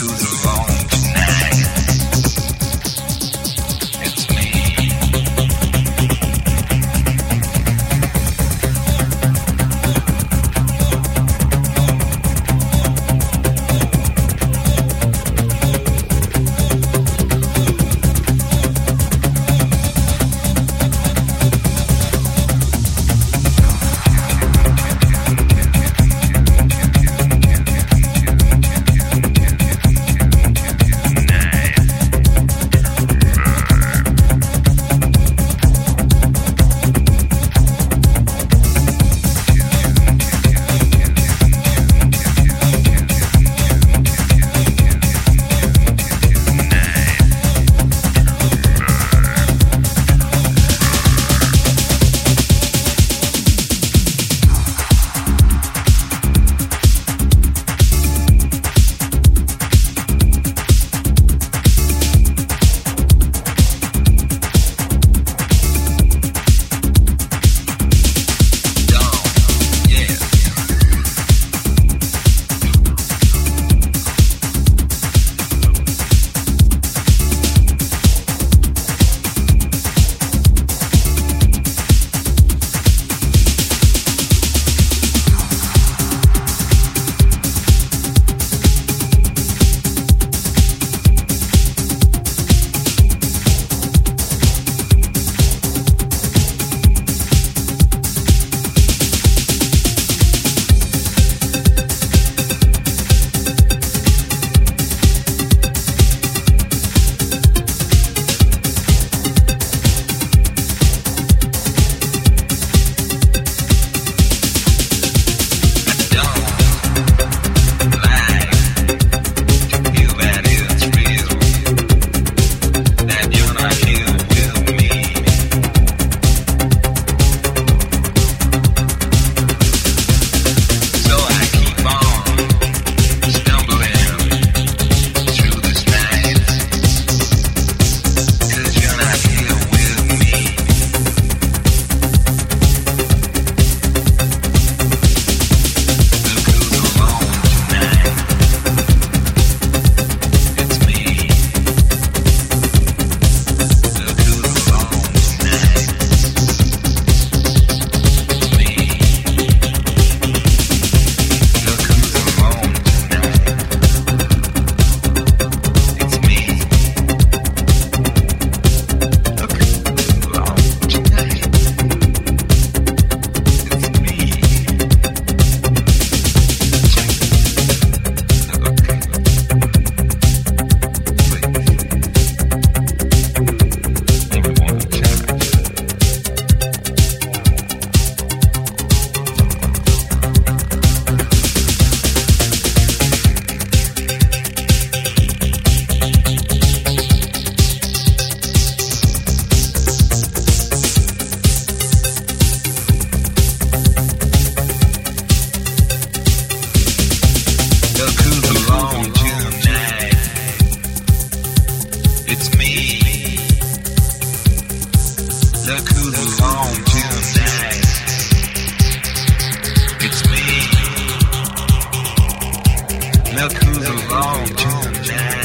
to Look who's alone tonight.